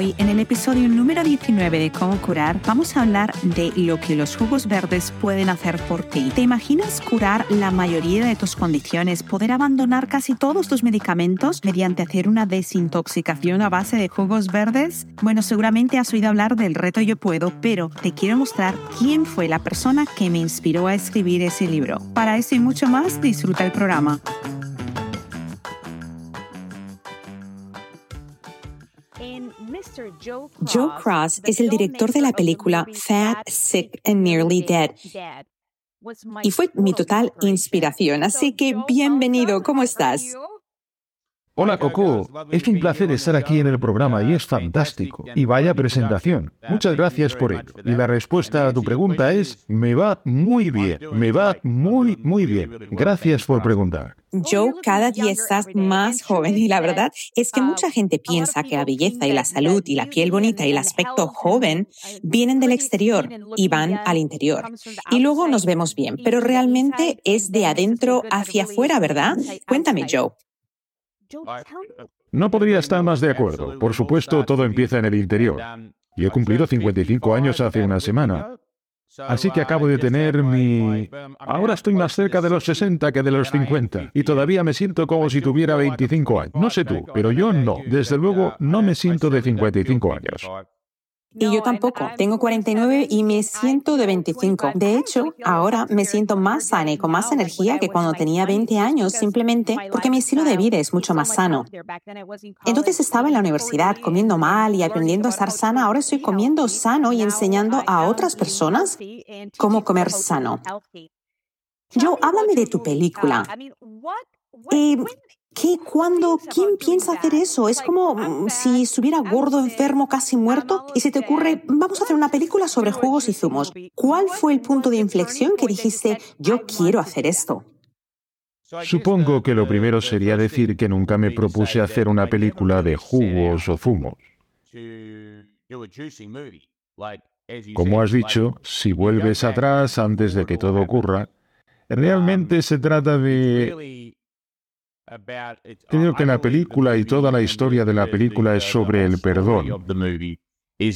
Hoy, en el episodio número 19 de Cómo curar, vamos a hablar de lo que los jugos verdes pueden hacer por ti. ¿Te imaginas curar la mayoría de tus condiciones, poder abandonar casi todos tus medicamentos mediante hacer una desintoxicación a base de jugos verdes? Bueno, seguramente has oído hablar del reto Yo Puedo, pero te quiero mostrar quién fue la persona que me inspiró a escribir ese libro. Para eso y mucho más, disfruta el programa. Joe Cross es el director de la película Fat, Sick and Nearly Dead. Y fue mi total inspiración, así que bienvenido, ¿cómo estás? Hola Coco, es un placer estar aquí en el programa y es fantástico. Y vaya presentación. Muchas gracias por ello. Y la respuesta a tu pregunta es, me va muy bien, me va muy, muy bien. Gracias por preguntar. Joe, cada día estás más joven y la verdad es que mucha gente piensa que la belleza y la salud y la piel bonita y el aspecto joven vienen del exterior y van al interior. Y luego nos vemos bien, pero realmente es de adentro hacia afuera, ¿verdad? Cuéntame, Joe. No podría estar más de acuerdo. Por supuesto, todo empieza en el interior. Y he cumplido 55 años hace una semana. Así que acabo de tener mi... Ahora estoy más cerca de los 60 que de los 50 y todavía me siento como si tuviera 25 años. No sé tú, pero yo no. Desde luego no me siento de 55 años. Y yo tampoco. Tengo 49 y me siento de 25. De hecho, ahora me siento más sana y con más energía que cuando tenía 20 años, simplemente porque mi estilo de vida es mucho más sano. Entonces estaba en la universidad comiendo mal y aprendiendo a estar sana. Ahora estoy comiendo sano y enseñando a otras personas cómo comer sano. Joe, háblame de tu película. ¿Y ¿Qué? ¿Cuándo? ¿Quién piensa hacer eso? Es como mm, si estuviera gordo, enfermo, casi muerto y se te ocurre, vamos a hacer una película sobre jugos y zumos. ¿Cuál fue el punto de inflexión que dijiste, yo quiero hacer esto? Supongo que lo primero sería decir que nunca me propuse hacer una película de jugos o zumos. Como has dicho, si vuelves atrás antes de que todo ocurra, realmente se trata de Creo que la película y toda la historia de la película es sobre el perdón. Y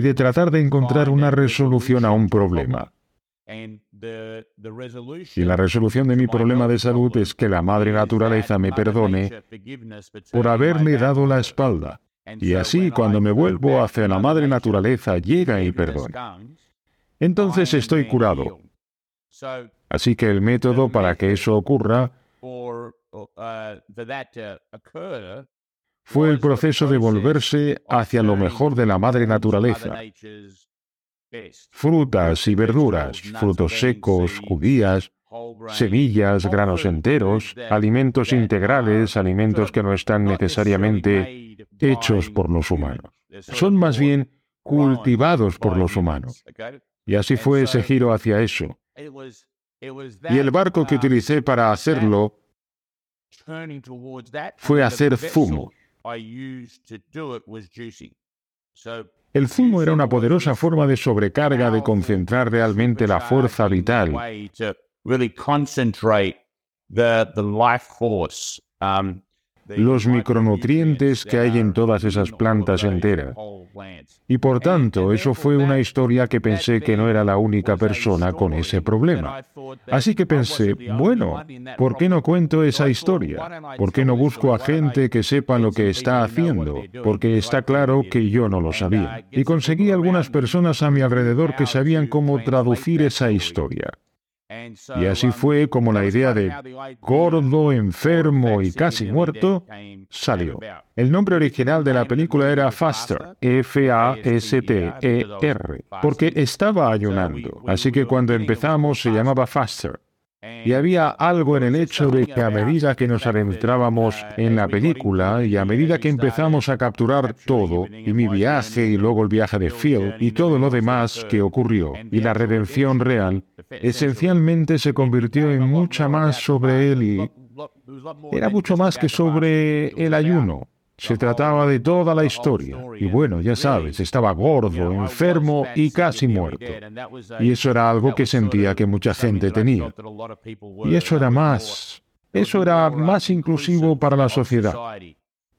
de tratar de encontrar una resolución a un problema. Y la resolución de mi problema de salud es que la madre naturaleza me perdone por haberme dado la espalda. Y así cuando me vuelvo hacia la madre naturaleza llega y perdona. Entonces estoy curado. Así que el método para que eso ocurra fue el proceso de volverse hacia lo mejor de la madre naturaleza. Frutas y verduras, frutos secos, judías, semillas, granos enteros, alimentos integrales, alimentos que no están necesariamente hechos por los humanos. Son más bien cultivados por los humanos. Y así fue ese giro hacia eso. Y el barco que utilicé para hacerlo fue hacer zumo. El zumo era una poderosa forma de sobrecarga de concentrar realmente la fuerza vital. Los micronutrientes que hay en todas esas plantas enteras. Y por tanto, eso fue una historia que pensé que no era la única persona con ese problema. Así que pensé, bueno, ¿por qué no cuento esa historia? ¿Por qué no busco a gente que sepa lo que está haciendo? Porque está claro que yo no lo sabía. Y conseguí algunas personas a mi alrededor que sabían cómo traducir esa historia. Y así fue como la idea de gordo, enfermo y casi muerto salió. El nombre original de la película era Faster, F-A-S-T-E-R, porque estaba ayunando. Así que cuando empezamos se llamaba Faster. Y había algo en el hecho de que a medida que nos adentrábamos en la película y a medida que empezamos a capturar todo, y mi viaje y luego el viaje de Phil y todo lo demás que ocurrió, y la redención real, esencialmente se convirtió en mucha más sobre él y era mucho más que sobre el ayuno. Se trataba de toda la historia. Y bueno, ya sabes, estaba gordo, enfermo y casi muerto. Y eso era algo que sentía que mucha gente tenía. Y eso era más, eso era más inclusivo para la sociedad.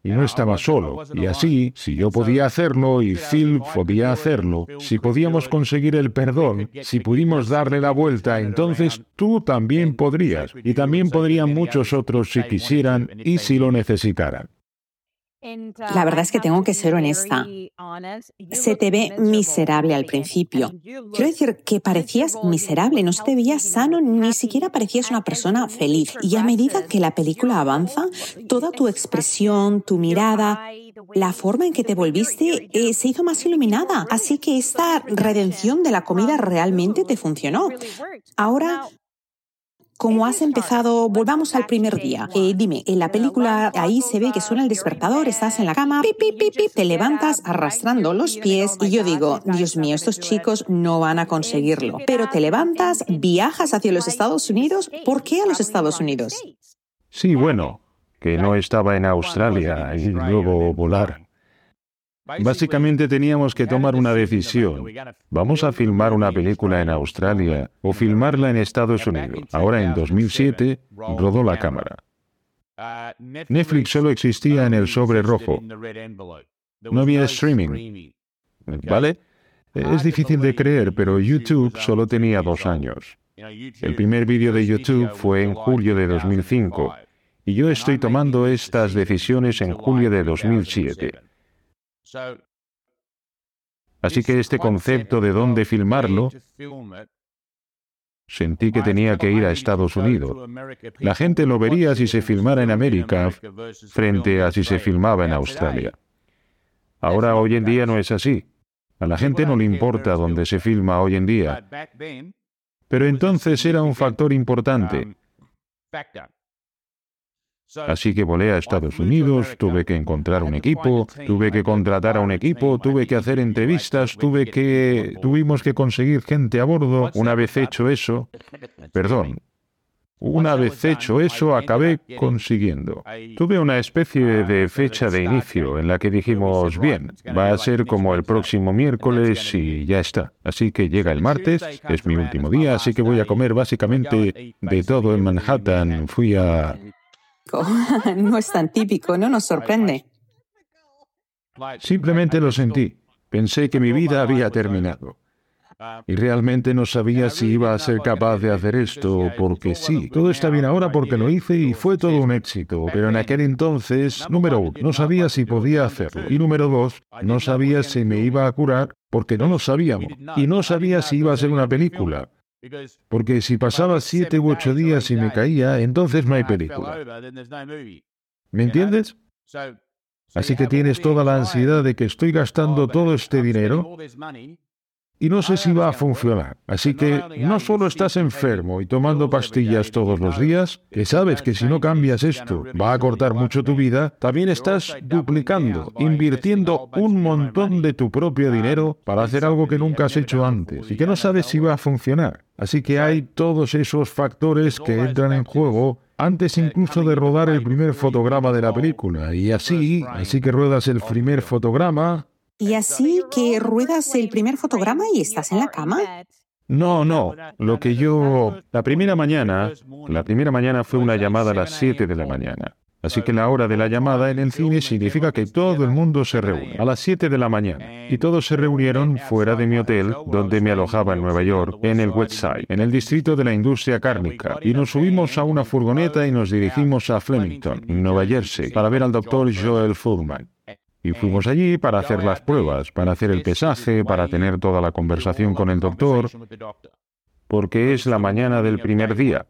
Y no estaba solo. Y así, si yo podía hacerlo y Phil podía hacerlo, si podíamos conseguir el perdón, si pudimos darle la vuelta, entonces tú también podrías. Y también podrían muchos otros si quisieran y si lo necesitaran. La verdad es que tengo que ser honesta. Se te ve miserable al principio. Quiero decir que parecías miserable, no se te veía sano, ni siquiera parecías una persona feliz. Y a medida que la película avanza, toda tu expresión, tu mirada, la forma en que te volviste eh, se hizo más iluminada. Así que esta redención de la comida realmente te funcionó. Ahora como has empezado, volvamos al primer día. Eh, dime, en la película ahí se ve que suena el despertador, estás en la cama, te levantas arrastrando los pies y yo digo, Dios mío, estos chicos no van a conseguirlo. Pero te levantas, viajas hacia los Estados Unidos. ¿Por qué a los Estados Unidos? Sí, bueno, que no estaba en Australia y luego volar. Básicamente teníamos que tomar una decisión. ¿Vamos a filmar una película en Australia o filmarla en Estados Unidos? Ahora en 2007 rodó la cámara. Netflix solo existía en el sobre rojo. No había streaming. ¿Vale? Es difícil de creer, pero YouTube solo tenía dos años. El primer vídeo de YouTube fue en julio de 2005 y yo estoy tomando estas decisiones en julio de 2007. Así que este concepto de dónde filmarlo, sentí que tenía que ir a Estados Unidos. La gente lo vería si se filmara en América frente a si se filmaba en Australia. Ahora, hoy en día no es así. A la gente no le importa dónde se filma hoy en día. Pero entonces era un factor importante. Así que volé a Estados Unidos, tuve que encontrar un equipo, tuve que contratar a un equipo, tuve que hacer entrevistas, tuve que tuvimos que conseguir gente a bordo. Una vez hecho eso, perdón, una vez hecho eso, acabé consiguiendo. Tuve una especie de fecha de inicio en la que dijimos, bien, va a ser como el próximo miércoles y ya está. Así que llega el martes, es mi último día, así que voy a comer básicamente de todo en Manhattan. Fui a no es tan típico, no nos sorprende. Simplemente lo sentí. Pensé que mi vida había terminado. Y realmente no sabía si iba a ser capaz de hacer esto, porque sí, todo está bien ahora porque lo hice y fue todo un éxito, pero en aquel entonces, número uno, no sabía si podía hacerlo, y número dos, no sabía si me iba a curar, porque no lo sabíamos, y no sabía si iba a ser una película, porque si pasaba siete u ocho días y me caía, entonces no hay película. ¿Me entiendes? Así que tienes toda la ansiedad de que estoy gastando todo este dinero y no sé si va a funcionar. Así que no solo estás enfermo y tomando pastillas todos los días, que sabes que si no cambias esto va a cortar mucho tu vida, también estás duplicando, invirtiendo un montón de tu propio dinero para hacer algo que nunca has hecho antes y que no sabes si va a funcionar. Así que hay todos esos factores que entran en juego antes incluso de rodar el primer fotograma de la película. Y así, así que ruedas el primer fotograma, y así que ruedas el primer fotograma y estás en la cama. No, no. Lo que yo... La primera mañana, la primera mañana fue una llamada a las 7 de la mañana. Así que la hora de la llamada en el cine significa que todo el mundo se reúne a las 7 de la mañana. Y todos se reunieron fuera de mi hotel, donde me alojaba en Nueva York, en el West Side, en el distrito de la industria cárnica. Y nos subimos a una furgoneta y nos dirigimos a Flemington, Nueva Jersey, para ver al doctor Joel Fullman. Y fuimos allí para hacer las pruebas, para hacer el pesaje, para tener toda la conversación con el doctor. porque es la mañana del primer día.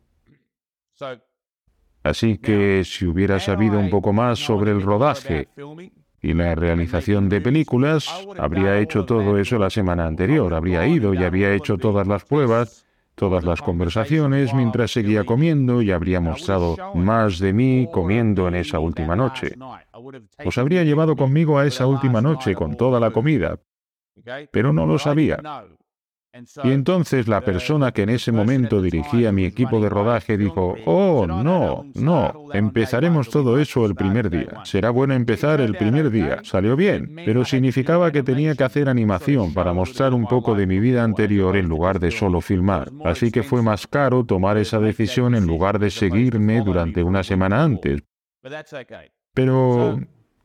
Así que si hubiera sabido un poco más sobre el rodaje y la realización de películas, habría hecho todo eso la semana anterior, habría ido y había hecho todas las pruebas, todas las conversaciones mientras seguía comiendo y habría mostrado más de mí comiendo en esa última noche. Os habría llevado conmigo a esa última noche con toda la comida, pero no lo sabía. Y entonces la persona que en ese momento dirigía mi equipo de rodaje dijo, oh, no, no, empezaremos todo eso el primer día. Será bueno empezar el primer día. Salió bien, pero significaba que tenía que hacer animación para mostrar un poco de mi vida anterior en lugar de solo filmar. Así que fue más caro tomar esa decisión en lugar de seguirme durante una semana antes. Pero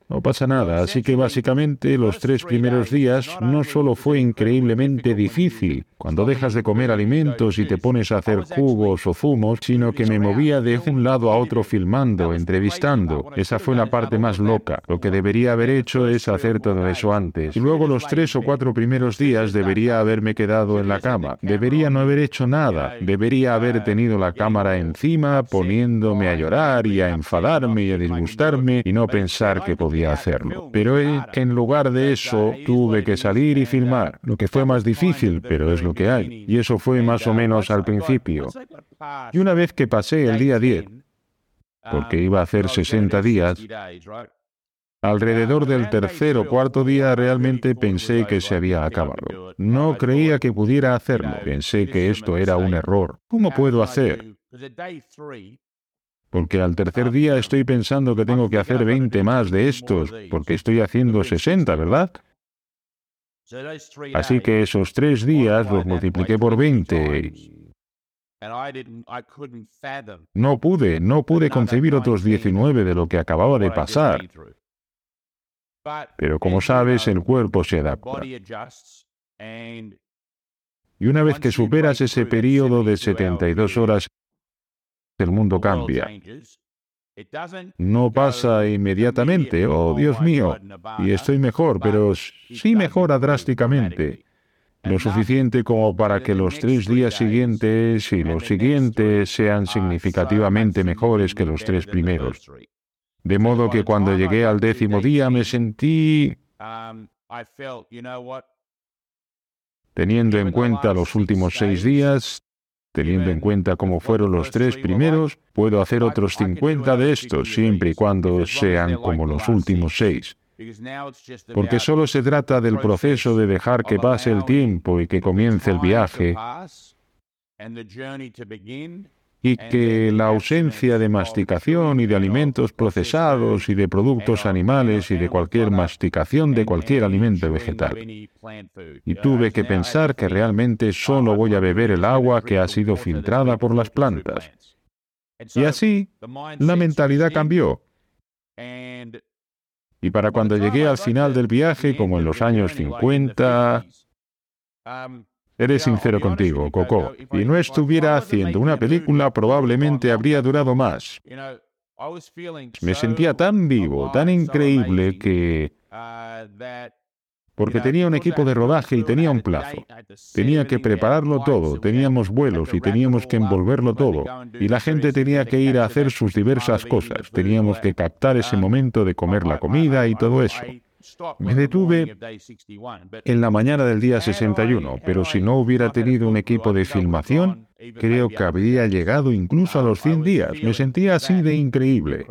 no pasa nada, así que básicamente los tres primeros días no solo fue increíblemente difícil, cuando dejas de comer alimentos y te pones a hacer jugos o zumos, sino que me movía de un lado a otro filmando, entrevistando. Esa fue la parte más loca. Lo que debería haber hecho es hacer todo eso antes. Y luego los tres o cuatro primeros días debería haberme quedado en la cama. Debería no haber hecho nada. Debería haber tenido la cámara encima, poniéndome a llorar y a enfadarme y a disgustarme y no pensar que podía hacerlo. Pero en lugar de eso, tuve que salir y filmar, lo que fue más difícil, pero es lo que hay. Y eso fue más o menos al principio. Y una vez que pasé el día 10, porque iba a hacer 60 días, Alrededor del tercer o cuarto día realmente pensé que se había acabado. No creía que pudiera hacerlo. Pensé que esto era un error. ¿Cómo puedo hacer? Porque al tercer día estoy pensando que tengo que hacer 20 más de estos, porque estoy haciendo 60, ¿verdad? Así que esos tres días los multipliqué por 20. No pude, no pude concebir otros 19 de lo que acababa de pasar. Pero como sabes, el cuerpo se adapta. Y una vez que superas ese periodo de 72 horas, el mundo cambia. No pasa inmediatamente, oh Dios mío, y estoy mejor, pero sí mejora drásticamente. Lo suficiente como para que los tres días siguientes y los siguientes sean significativamente mejores que los tres primeros. De modo que cuando llegué al décimo día me sentí, teniendo en cuenta los últimos seis días, Teniendo en cuenta cómo fueron los tres primeros, puedo hacer otros 50 de estos siempre y cuando sean como los últimos seis. Porque solo se trata del proceso de dejar que pase el tiempo y que comience el viaje y que la ausencia de masticación y de alimentos procesados y de productos animales y de cualquier masticación de cualquier alimento vegetal. Y tuve que pensar que realmente solo voy a beber el agua que ha sido filtrada por las plantas. Y así, la mentalidad cambió. Y para cuando llegué al final del viaje, como en los años 50, Eres sincero contigo, Coco. Si no estuviera haciendo una película, probablemente habría durado más. Me sentía tan vivo, tan increíble que... Porque tenía un equipo de rodaje y tenía un plazo. Tenía que prepararlo todo, teníamos vuelos y teníamos que envolverlo todo. Y la gente tenía que ir a hacer sus diversas cosas. Teníamos que captar ese momento de comer la comida y todo eso. Me detuve en la mañana del día 61, pero si no hubiera tenido un equipo de filmación, creo que habría llegado incluso a los 100 días. Me sentía así de increíble.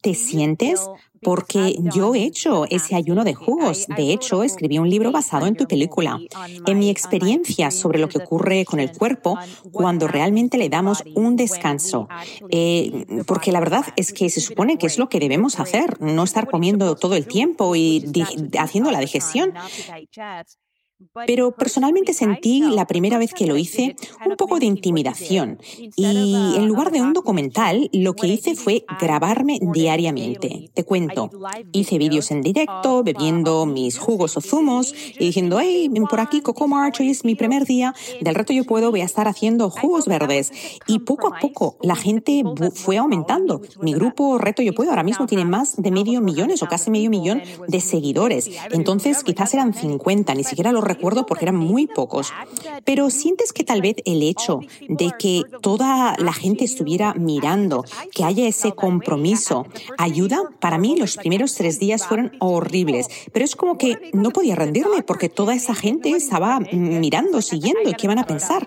¿Te sientes? Porque yo he hecho ese ayuno de jugos. De hecho, escribí un libro basado en tu película. En mi experiencia sobre lo que ocurre con el cuerpo cuando realmente le damos un descanso. Eh, porque la verdad es que se supone que es lo que debemos hacer, no estar comiendo todo el tiempo y haciendo la digestión. Pero personalmente sentí la primera vez que lo hice un poco de intimidación y en lugar de un documental lo que hice fue grabarme diariamente. Te cuento, hice vídeos en directo bebiendo mis jugos o zumos y diciendo, hey, por aquí Coco March, hoy es mi primer día, del reto yo puedo, voy a estar haciendo jugos verdes. Y poco a poco la gente fue aumentando. Mi grupo Reto Yo Puedo ahora mismo tiene más de medio millón o casi medio millón de seguidores. Entonces quizás eran 50, ni siquiera los recuerdo porque eran muy pocos. Pero sientes que tal vez el hecho de que toda la gente estuviera mirando, que haya ese compromiso, ayuda. Para mí los primeros tres días fueron horribles, pero es como que no podía rendirme porque toda esa gente estaba mirando, siguiendo, ¿qué van a pensar?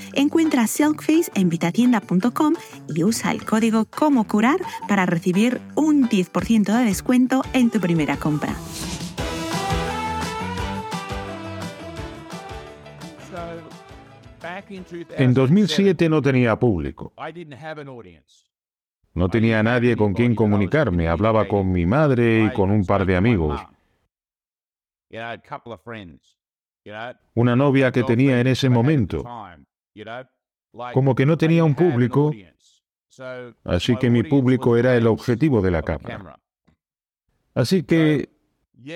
Encuentra Silkface en vitatienda.com y usa el código como curar para recibir un 10% de descuento en tu primera compra. En 2007 no tenía público. No tenía nadie con quien comunicarme. Hablaba con mi madre y con un par de amigos. Una novia que tenía en ese momento. Como que no tenía un público, así que mi público era el objetivo de la cámara. Así que,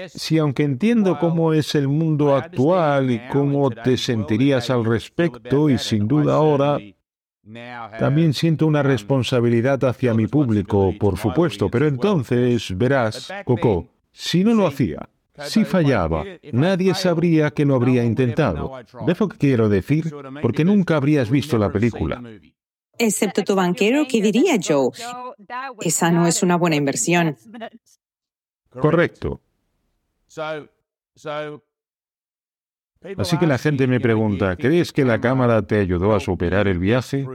si aunque entiendo cómo es el mundo actual y cómo te sentirías al respecto, y sin duda ahora también siento una responsabilidad hacia mi público, por supuesto, pero entonces, verás, Coco, si no lo hacía, si fallaba, nadie sabría que lo habría intentado. ¿Ves lo que quiero decir? Porque nunca habrías visto la película. Excepto tu banquero, ¿qué diría Joe? Esa no es una buena inversión. Correcto. Así que la gente me pregunta, ¿crees que la cámara te ayudó a superar el viaje?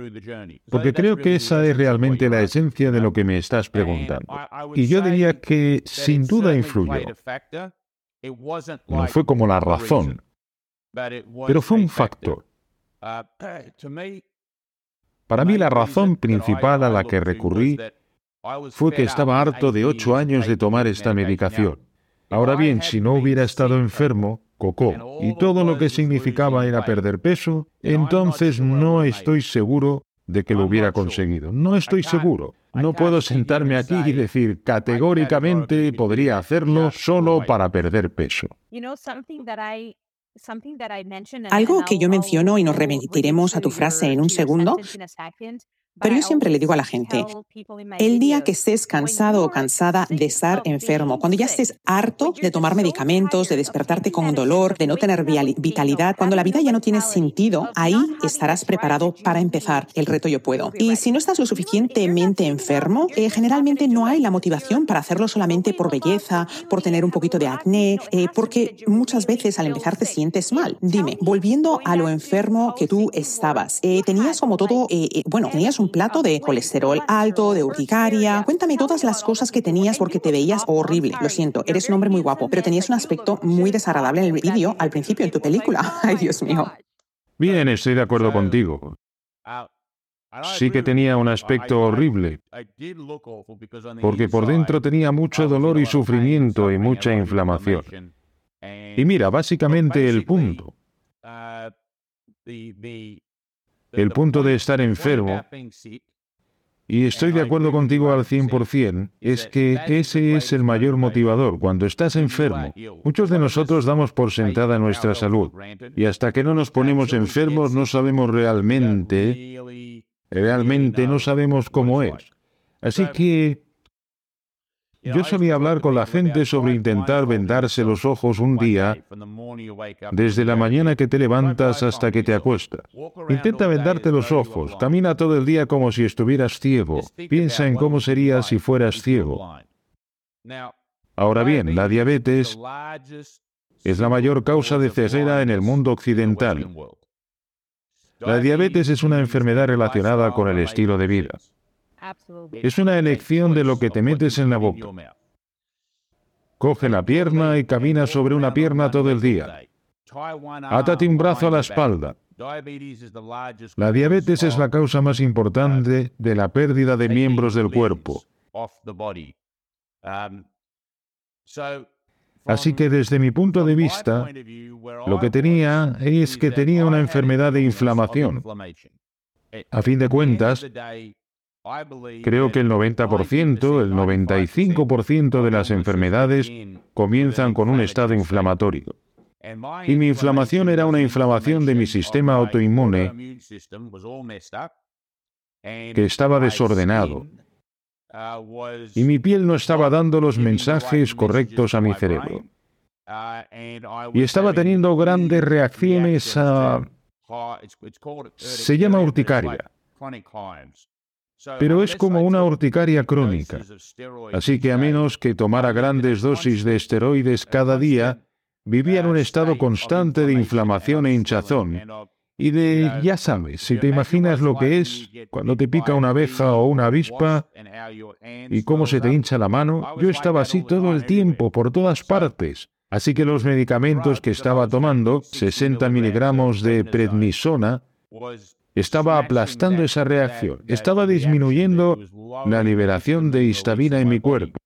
Porque creo que esa es realmente la esencia de lo que me estás preguntando. Y yo diría que sin duda influyó. No fue como la razón, pero fue un factor. Uh, Para mí la razón principal a la que recurrí fue que estaba harto de ocho años de tomar esta medicación. Ahora bien, si no hubiera estado enfermo, cocó, y todo lo que significaba era perder peso, entonces no estoy seguro de que lo hubiera conseguido. No estoy seguro. No puedo sentarme aquí y decir categóricamente podría hacerlo solo para perder peso. Algo que yo menciono y nos remitiremos a tu frase en un segundo pero yo siempre le digo a la gente, el día que estés cansado o cansada de estar enfermo, cuando ya estés harto de tomar medicamentos, de despertarte con dolor, de no tener vitalidad, cuando la vida ya no tiene sentido, ahí estarás preparado para empezar el reto yo puedo. Y si no estás lo suficientemente enfermo, eh, generalmente no hay la motivación para hacerlo solamente por belleza, por tener un poquito de acné, eh, porque muchas veces al empezar te sientes mal. Dime, volviendo a lo enfermo que tú estabas, eh, tenías como todo, bueno, tenías un plato de colesterol alto, de urticaria. Cuéntame todas las cosas que tenías porque te veías horrible. Lo siento, eres un hombre muy guapo, pero tenías un aspecto muy desagradable en el vídeo al principio en tu película. Ay, Dios mío. Bien, estoy de acuerdo contigo. Sí que tenía un aspecto horrible, porque por dentro tenía mucho dolor y sufrimiento y mucha inflamación. Y mira, básicamente el punto el punto de estar enfermo, y estoy de acuerdo contigo al 100%, es que ese es el mayor motivador. Cuando estás enfermo, muchos de nosotros damos por sentada nuestra salud, y hasta que no nos ponemos enfermos no sabemos realmente, realmente no sabemos cómo es. Así que yo solía hablar con la gente sobre intentar vendarse los ojos un día desde la mañana que te levantas hasta que te acuestas. Intenta vendarte los ojos, camina todo el día como si estuvieras ciego, piensa en cómo sería si fueras ciego. Ahora bien, la diabetes es la mayor causa de ceguera en el mundo occidental. La diabetes es una enfermedad relacionada con el estilo de vida. Es una elección de lo que te metes en la boca. Coge la pierna y camina sobre una pierna todo el día. Átate un brazo a la espalda. La diabetes es la causa más importante de la pérdida de miembros del cuerpo. Así que desde mi punto de vista, lo que tenía es que tenía una enfermedad de inflamación. A fin de cuentas, creo que el 90%, el 95% de las enfermedades comienzan con un estado inflamatorio. Y mi inflamación era una inflamación de mi sistema autoinmune que estaba desordenado. Y mi piel no estaba dando los mensajes correctos a mi cerebro. Y estaba teniendo grandes reacciones a... Se llama urticaria. Pero es como una urticaria crónica. Así que a menos que tomara grandes dosis de esteroides cada día, vivía en un estado constante de inflamación e hinchazón. Y de, ya sabes, si te imaginas lo que es cuando te pica una abeja o una avispa y cómo se te hincha la mano, yo estaba así todo el tiempo, por todas partes. Así que los medicamentos que estaba tomando, 60 miligramos de prednisona, estaba aplastando esa reacción, estaba disminuyendo la liberación de histamina en mi cuerpo.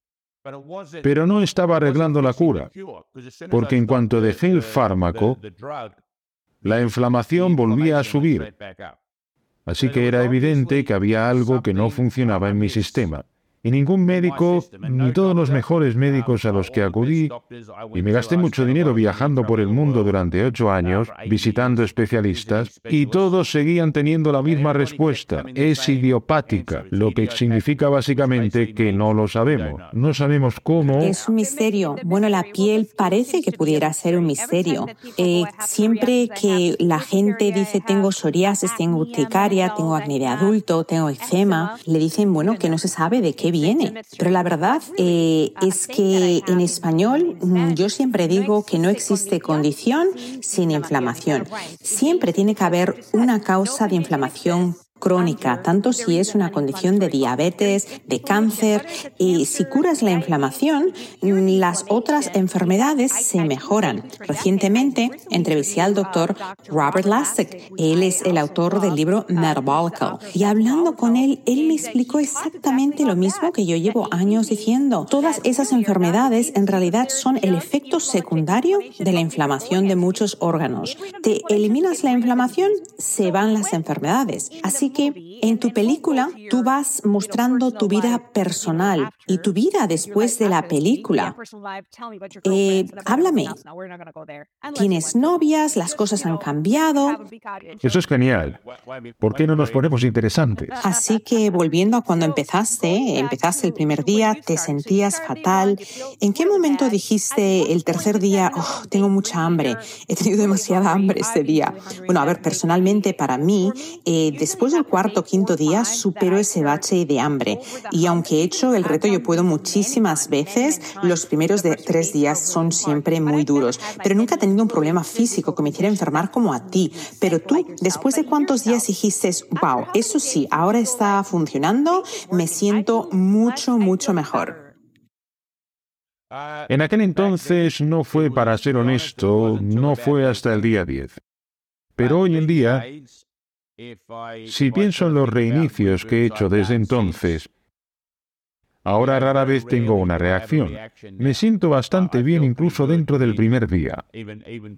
Pero no estaba arreglando la cura, porque en cuanto dejé el fármaco, la inflamación volvía a subir. Así que era evidente que había algo que no funcionaba en mi sistema. Y ningún médico, ni todos los mejores médicos a los que acudí, y me gasté mucho dinero viajando por el mundo durante ocho años, visitando especialistas, y todos seguían teniendo la misma respuesta. Es idiopática, lo que significa básicamente que no lo sabemos. No sabemos cómo. Es un misterio. Bueno, la piel parece que pudiera ser un misterio. Eh, siempre que la gente dice tengo psoriasis, tengo urticaria, tengo acné de adulto, tengo eczema, le dicen, bueno, que no se sabe de qué Pero la verdad eh, es que en español mm, yo siempre digo que no existe condición sin inflamación. Siempre tiene que haber una causa de inflamación crónica, tanto si es una condición de diabetes, de cáncer, y si curas la inflamación, las otras enfermedades se mejoran. Recientemente entrevisté al doctor Robert Lasek. Él es el autor del libro Metabolical. Y hablando con él, él me explicó exactamente lo mismo que yo llevo años diciendo. Todas esas enfermedades en realidad son el efecto secundario de la inflamación de muchos órganos. Te eliminas la inflamación, se van las enfermedades. Así que en tu película tú vas mostrando tu vida personal y tu vida después de la película. Eh, háblame. Tienes novias, las cosas han cambiado. Eso es genial. ¿Por qué no nos ponemos interesantes? Así que volviendo a cuando empezaste, empezaste el primer día, te sentías fatal. ¿En qué momento dijiste el tercer día, oh, tengo mucha hambre, he tenido demasiada hambre este día? Bueno, a ver, personalmente para mí, eh, después del cuarto o quinto día supero ese bache de hambre. Y aunque he hecho el reto yo puedo muchísimas veces, los primeros de tres días son siempre muy duros. Pero nunca he tenido un problema físico que me hiciera enfermar como a ti. Pero tú, después de cuántos días dijiste, wow, eso sí, ahora está funcionando, me siento mucho, mucho mejor. En aquel entonces no fue, para ser honesto, no fue hasta el día 10. Pero hoy en día si pienso en los reinicios que he hecho desde entonces, ahora rara vez tengo una reacción. Me siento bastante bien incluso dentro del primer día,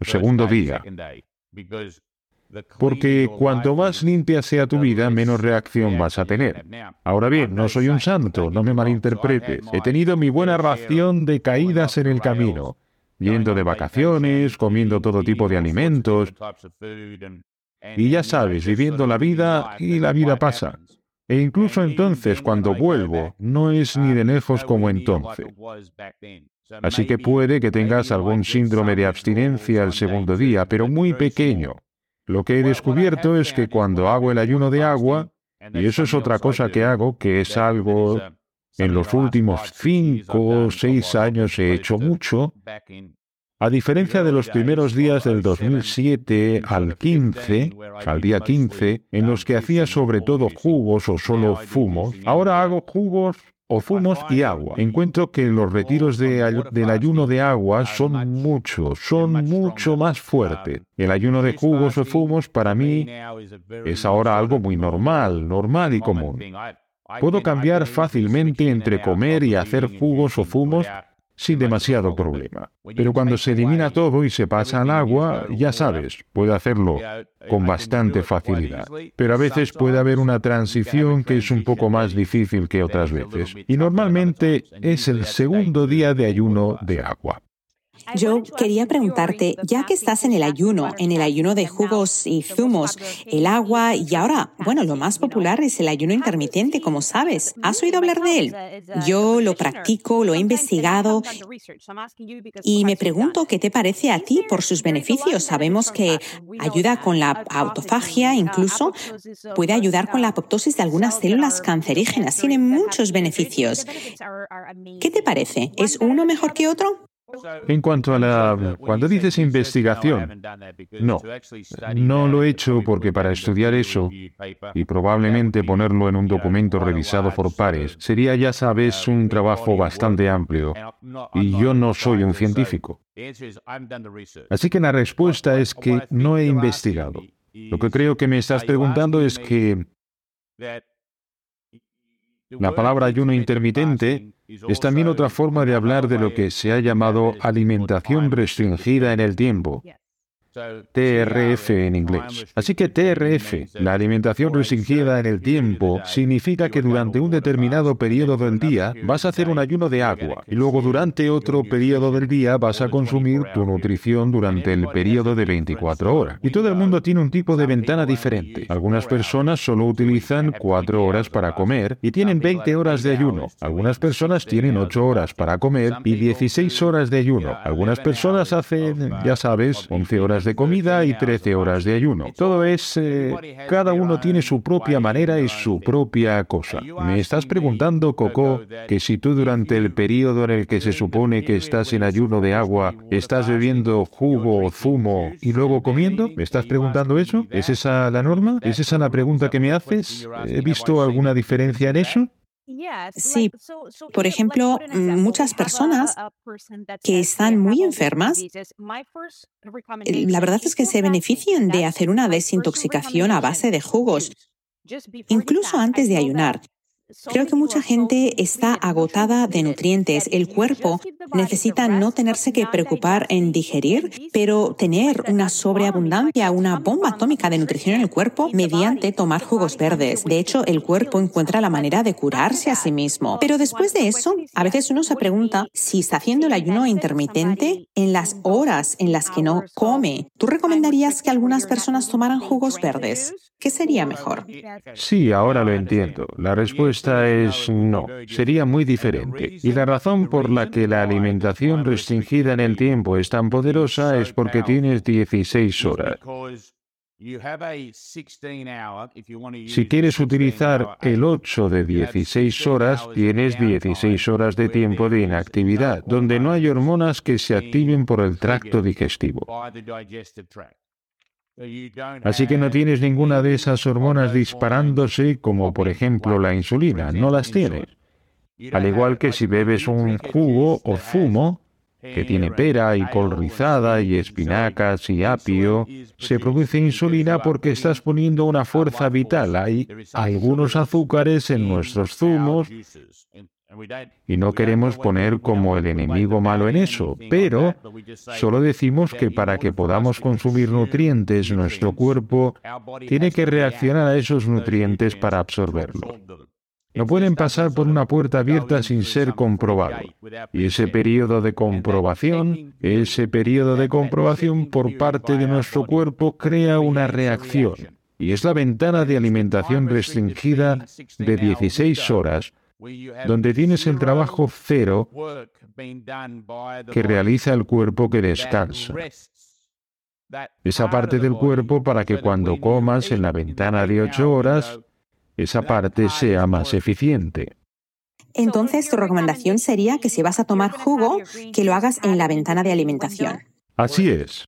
segundo día. Porque cuanto más limpia sea tu vida, menos reacción vas a tener. Ahora bien, no soy un santo, no me malinterpretes. He tenido mi buena ración de caídas en el camino, yendo de vacaciones, comiendo todo tipo de alimentos, y ya sabes, viviendo la vida y la vida pasa. E incluso entonces, cuando vuelvo, no es ni de lejos como entonces. Así que puede que tengas algún síndrome de abstinencia el segundo día, pero muy pequeño. Lo que he descubierto es que cuando hago el ayuno de agua, y eso es otra cosa que hago, que es algo en los últimos cinco o seis años he hecho mucho, a diferencia de los primeros días del 2007 al 15, al día 15, en los que hacía sobre todo jugos o solo fumos, ahora hago jugos o fumos y agua. Encuentro que los retiros del ayuno de agua son mucho, son mucho más fuertes. El ayuno de jugos o fumos para mí es ahora algo muy normal, normal y común. Puedo cambiar fácilmente entre comer y hacer jugos o fumos sin demasiado problema. Pero cuando se elimina todo y se pasa al agua, ya sabes, puede hacerlo con bastante facilidad. Pero a veces puede haber una transición que es un poco más difícil que otras veces. Y normalmente es el segundo día de ayuno de agua. Yo quería preguntarte, ya que estás en el ayuno, en el ayuno de jugos y zumos, el agua y ahora, bueno, lo más popular es el ayuno intermitente, como sabes. ¿Has oído hablar de él? Yo lo practico, lo he investigado y me pregunto qué te parece a ti por sus beneficios. Sabemos que ayuda con la autofagia, incluso puede ayudar con la apoptosis de algunas células cancerígenas. Tiene muchos beneficios. ¿Qué te parece? ¿Es uno mejor que otro? En cuanto a la... Cuando dices investigación, no, no lo he hecho porque para estudiar eso y probablemente ponerlo en un documento revisado por pares sería, ya sabes, un trabajo bastante amplio y yo no soy un científico. Así que la respuesta es que no he investigado. Lo que creo que me estás preguntando es que la palabra ayuno intermitente es también otra forma de hablar de lo que se ha llamado alimentación restringida en el tiempo. TRF en inglés. Así que TRF, la alimentación restringida en el tiempo, significa que durante un determinado periodo del día vas a hacer un ayuno de agua y luego durante otro periodo del día vas a consumir tu nutrición durante el periodo de 24 horas. Y todo el mundo tiene un tipo de ventana diferente. Algunas personas solo utilizan 4 horas para comer y tienen 20 horas de ayuno. Algunas personas tienen 8 horas para comer y 16 horas de ayuno. Algunas personas hacen, ya sabes, 11 horas de comida y 13 horas de ayuno. Todo es... Eh, cada uno tiene su propia manera y su propia cosa. Me estás preguntando, Coco, que si tú durante el periodo en el que se supone que estás en ayuno de agua, estás bebiendo jugo o zumo y luego comiendo, ¿me estás preguntando eso? ¿Es esa la norma? ¿Es esa la pregunta que me haces? ¿He visto alguna diferencia en eso? Sí, por ejemplo, muchas personas que están muy enfermas, la verdad es que se benefician de hacer una desintoxicación a base de jugos, incluso antes de ayunar. Creo que mucha gente está agotada de nutrientes. El cuerpo necesita no tenerse que preocupar en digerir, pero tener una sobreabundancia, una bomba atómica de nutrición en el cuerpo mediante tomar jugos verdes. De hecho, el cuerpo encuentra la manera de curarse a sí mismo. Pero después de eso, a veces uno se pregunta si está haciendo el ayuno intermitente en las horas en las que no come. ¿Tú recomendarías que algunas personas tomaran jugos verdes? ¿Qué sería mejor? Sí, ahora lo entiendo. La respuesta es no. Sería muy diferente. Y la razón por la que la alimentación restringida en el tiempo es tan poderosa es porque tienes 16 horas. Si quieres utilizar el 8 de 16 horas, tienes 16 horas de tiempo de inactividad, donde no hay hormonas que se activen por el tracto digestivo. Así que no tienes ninguna de esas hormonas disparándose como por ejemplo la insulina, no las tienes. Al igual que si bebes un jugo o zumo que tiene pera y col rizada y espinacas y apio, se produce insulina porque estás poniendo una fuerza vital. Hay algunos azúcares en nuestros zumos y no queremos poner como el enemigo malo en eso, pero solo decimos que para que podamos consumir nutrientes, nuestro cuerpo tiene que reaccionar a esos nutrientes para absorberlo. No pueden pasar por una puerta abierta sin ser comprobado. Y ese periodo de comprobación, ese periodo de comprobación por parte de nuestro cuerpo crea una reacción. Y es la ventana de alimentación restringida de 16 horas donde tienes el trabajo cero que realiza el cuerpo que descansa. Esa parte del cuerpo para que cuando comas en la ventana de ocho horas, esa parte sea más eficiente. Entonces, tu recomendación sería que si vas a tomar jugo, que lo hagas en la ventana de alimentación. Así es.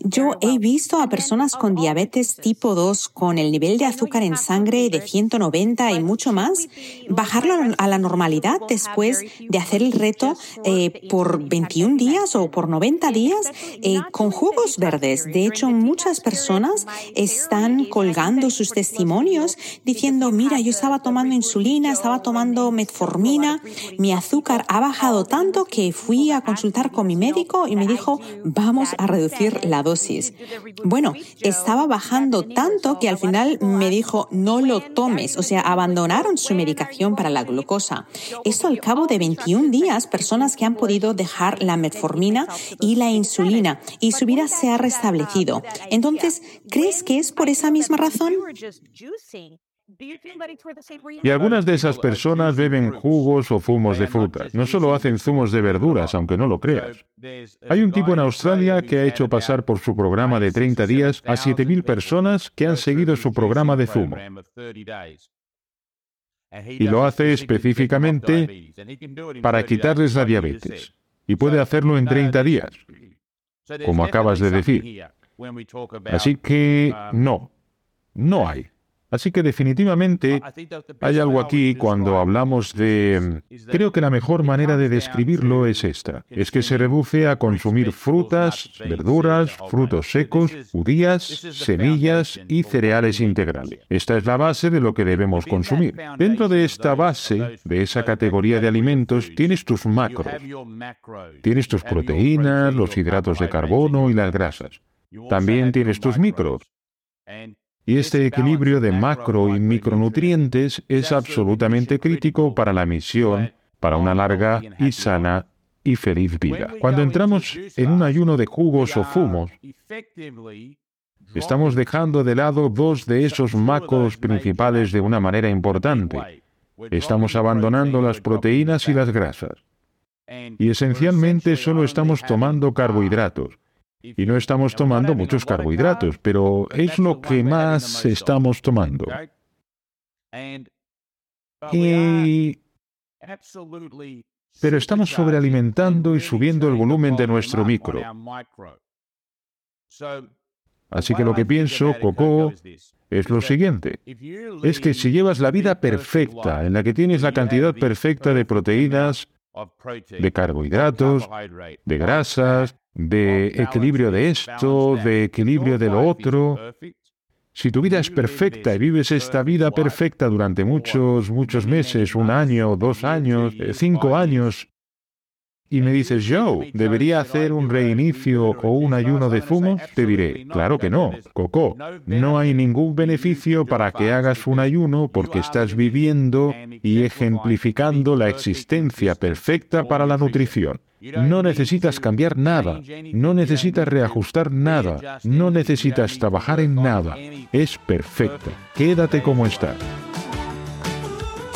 Yo he visto a personas con diabetes tipo 2 con el nivel de azúcar en sangre de 190 y mucho más bajarlo a la normalidad después de hacer el reto eh, por 21 días o por 90 días eh, con jugos verdes. De hecho, muchas personas están colgando sus testimonios diciendo, mira, yo estaba tomando insulina, estaba tomando metformina, mi azúcar ha bajado tanto que fui a consultar con mi médico y me dijo, vamos a reducir la dosis. Bueno, estaba bajando tanto que al final me dijo no lo tomes, o sea, abandonaron su medicación para la glucosa. Esto al cabo de 21 días, personas que han podido dejar la metformina y la insulina y su vida se ha restablecido. Entonces, ¿crees que es por esa misma razón? Y algunas de esas personas beben jugos o zumos de frutas. No solo hacen zumos de verduras, aunque no lo creas. Hay un tipo en Australia que ha hecho pasar por su programa de 30 días a 7.000 personas que han seguido su programa de zumo. Y lo hace específicamente para quitarles la diabetes. Y puede hacerlo en 30 días, como acabas de decir. Así que no, no hay. Así que definitivamente hay algo aquí cuando hablamos de... Creo que la mejor manera de describirlo es esta. Es que se reduce a consumir frutas, verduras, frutos secos, judías, semillas y cereales integrales. Esta es la base de lo que debemos consumir. Dentro de esta base, de esa categoría de alimentos, tienes tus macros. Tienes tus proteínas, los hidratos de carbono y las grasas. También tienes tus micros. Y este equilibrio de macro y micronutrientes es absolutamente crítico para la misión, para una larga y sana y feliz vida. Cuando entramos en un ayuno de jugos o fumos, estamos dejando de lado dos de esos macros principales de una manera importante. Estamos abandonando las proteínas y las grasas. Y esencialmente solo estamos tomando carbohidratos y no estamos tomando muchos carbohidratos, pero es lo que más estamos tomando. pero estamos sobrealimentando y subiendo el volumen de nuestro micro. Así que lo que pienso, Coco, es lo siguiente. Es que si llevas la vida perfecta, en la que tienes la cantidad perfecta de proteínas, de carbohidratos, de grasas, de equilibrio de esto, de equilibrio de lo otro. Si tu vida es perfecta y vives esta vida perfecta durante muchos, muchos meses, un año, dos años, cinco años, y me dices, Joe, ¿debería hacer un reinicio o un ayuno de fumo? Te diré, claro que no, Coco. No hay ningún beneficio para que hagas un ayuno porque estás viviendo y ejemplificando la existencia perfecta para la nutrición. No necesitas cambiar nada, no necesitas reajustar nada, no necesitas trabajar en nada. Es perfecto. Quédate como estás.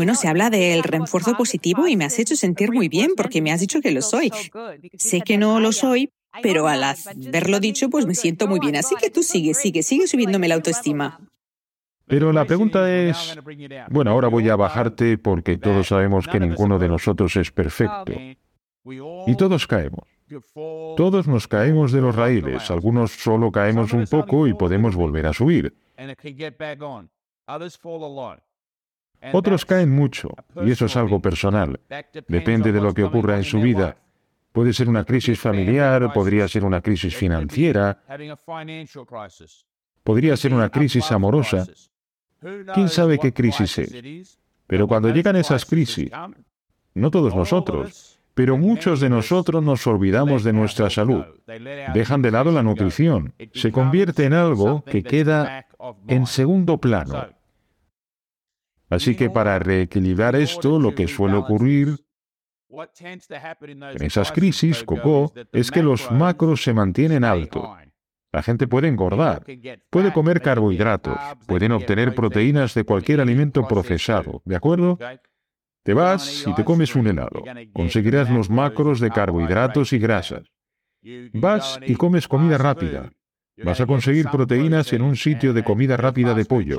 Bueno, se habla del refuerzo positivo y me has hecho sentir muy bien porque me has dicho que lo soy. Sé que no lo soy, pero al haberlo dicho, pues me siento muy bien. Así que tú sigue, sigue, sigue subiéndome la autoestima. Pero la pregunta es, bueno, ahora voy a bajarte porque todos sabemos que ninguno de nosotros es perfecto. Y todos caemos. Todos nos caemos de los raíles, algunos solo caemos un poco y podemos volver a subir. Otros caen mucho, y eso es algo personal. Depende de lo que ocurra en su vida. Puede ser una crisis familiar, podría ser una crisis financiera, podría ser una crisis amorosa. ¿Quién sabe qué crisis es? Pero cuando llegan esas crisis, no todos nosotros, pero muchos de nosotros nos olvidamos de nuestra salud. Dejan de lado la nutrición. Se convierte en algo que queda en segundo plano. Así que para reequilibrar esto, lo que suele ocurrir en esas crisis, Coco, es que los macros se mantienen altos. La gente puede engordar, puede comer carbohidratos, pueden obtener proteínas de cualquier alimento procesado, ¿de acuerdo? Te vas y te comes un helado. Conseguirás los macros de carbohidratos y grasas. Vas y comes comida rápida. Vas a conseguir proteínas en un sitio de comida rápida de pollo.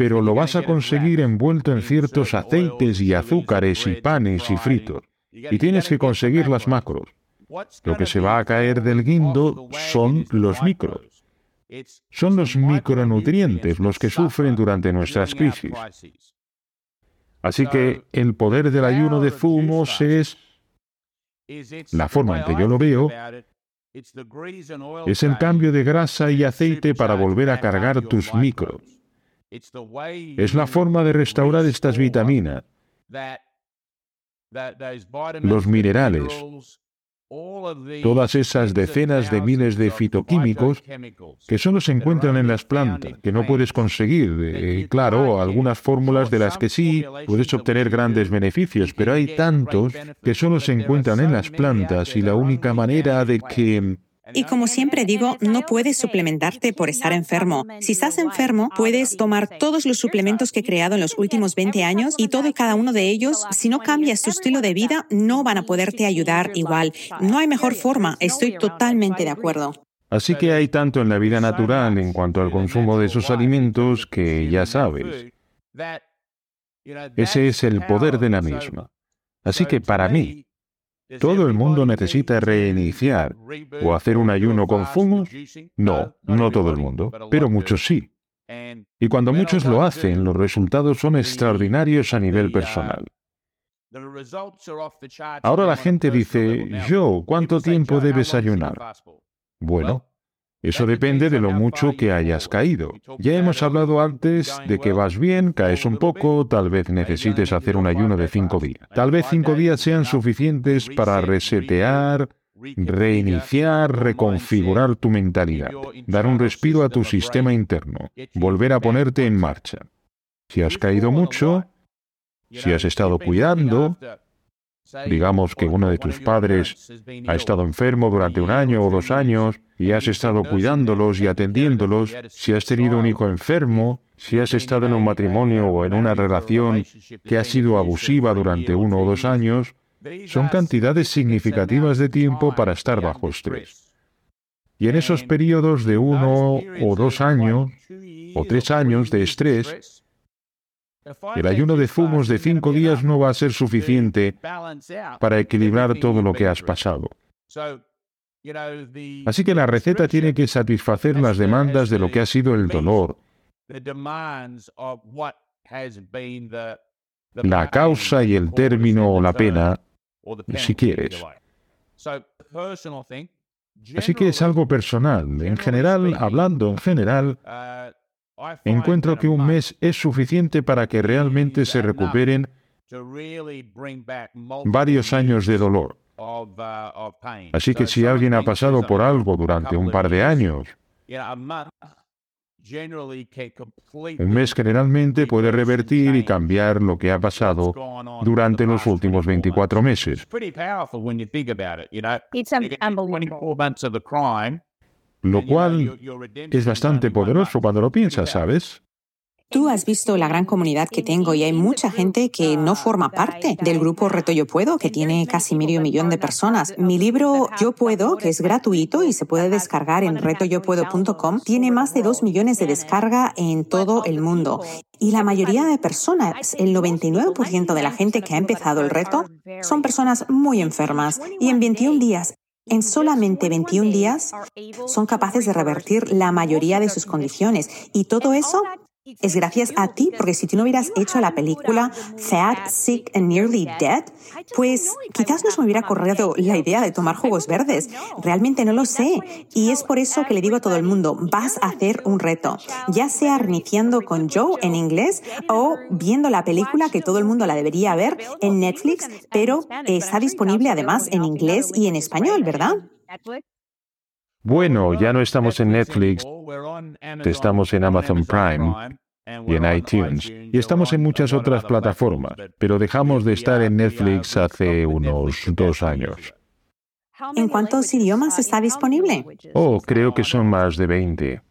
Pero lo vas a conseguir envuelto en ciertos aceites y azúcares y panes y fritos. Y tienes que conseguir las macros. Lo que se va a caer del guindo son los micros. Son los micronutrientes los que sufren durante nuestras crisis. Así que el poder del ayuno de zumos es, la forma en que yo lo veo, es el cambio de grasa y aceite para volver a cargar tus micros. Es la forma de restaurar estas vitaminas, los minerales, todas esas decenas de miles de fitoquímicos que solo se encuentran en las plantas, que no puedes conseguir. Eh, claro, algunas fórmulas de las que sí puedes obtener grandes beneficios, pero hay tantos que solo se encuentran en las plantas y la única manera de que y como siempre digo, no puedes suplementarte por estar enfermo. Si estás enfermo, puedes tomar todos los suplementos que he creado en los últimos 20 años y todo y cada uno de ellos, si no cambias tu estilo de vida, no van a poderte ayudar igual. No hay mejor forma, estoy totalmente de acuerdo. Así que hay tanto en la vida natural en cuanto al consumo de esos alimentos que ya sabes. Ese es el poder de la misma. Así que para mí, ¿Todo el mundo necesita reiniciar o hacer un ayuno con zumos? No, no todo el mundo, pero muchos sí. Y cuando muchos lo hacen, los resultados son extraordinarios a nivel personal. Ahora la gente dice, yo, ¿cuánto tiempo debes ayunar? Bueno, eso depende de lo mucho que hayas caído. Ya hemos hablado antes de que vas bien, caes un poco, tal vez necesites hacer un ayuno de cinco días. Tal vez cinco días sean suficientes para resetear, reiniciar, reconfigurar tu mentalidad, dar un respiro a tu sistema interno, volver a ponerte en marcha. Si has caído mucho, si has estado cuidando, Digamos que uno de tus padres ha estado enfermo durante un año o dos años y has estado cuidándolos y atendiéndolos. Si has tenido un hijo enfermo, si has estado en un matrimonio o en una relación que ha sido abusiva durante uno o dos años, son cantidades significativas de tiempo para estar bajo estrés. Y en esos periodos de uno o dos años o tres años de estrés, el ayuno de zumos de cinco días no va a ser suficiente para equilibrar todo lo que has pasado. Así que la receta tiene que satisfacer las demandas de lo que ha sido el dolor, la causa y el término o la pena, si quieres. Así que es algo personal. En general, hablando en general, encuentro que un mes es suficiente para que realmente se recuperen varios años de dolor. Así que si alguien ha pasado por algo durante un par de años, un mes generalmente puede revertir y cambiar lo que ha pasado durante los últimos 24 meses lo cual es bastante poderoso cuando lo piensas, ¿sabes? Tú has visto la gran comunidad que tengo y hay mucha gente que no forma parte del grupo Reto Yo Puedo, que tiene casi medio millón de personas. Mi libro Yo Puedo, que es gratuito y se puede descargar en retoyopuedo.com, tiene más de dos millones de descarga en todo el mundo. Y la mayoría de personas, el 99% de la gente que ha empezado el reto, son personas muy enfermas y en 21 días en solamente 21 días son capaces de revertir la mayoría de sus condiciones. Y todo eso es gracias a ti, porque si tú no hubieras hecho la película Fat, Sick and Nearly Dead, pues quizás no se me hubiera corrido la idea de tomar jugos verdes. Realmente no lo sé. Y es por eso que le digo a todo el mundo, vas a hacer un reto, ya sea reiniciando con Joe en inglés o viendo la película que todo el mundo la debería ver en Netflix, pero está disponible además en inglés y en español, ¿verdad? Bueno, ya no estamos en Netflix, estamos en Amazon Prime y en iTunes, y estamos en muchas otras plataformas, pero dejamos de estar en Netflix hace unos dos años. ¿En cuántos idiomas está disponible? Oh, creo que son más de 20.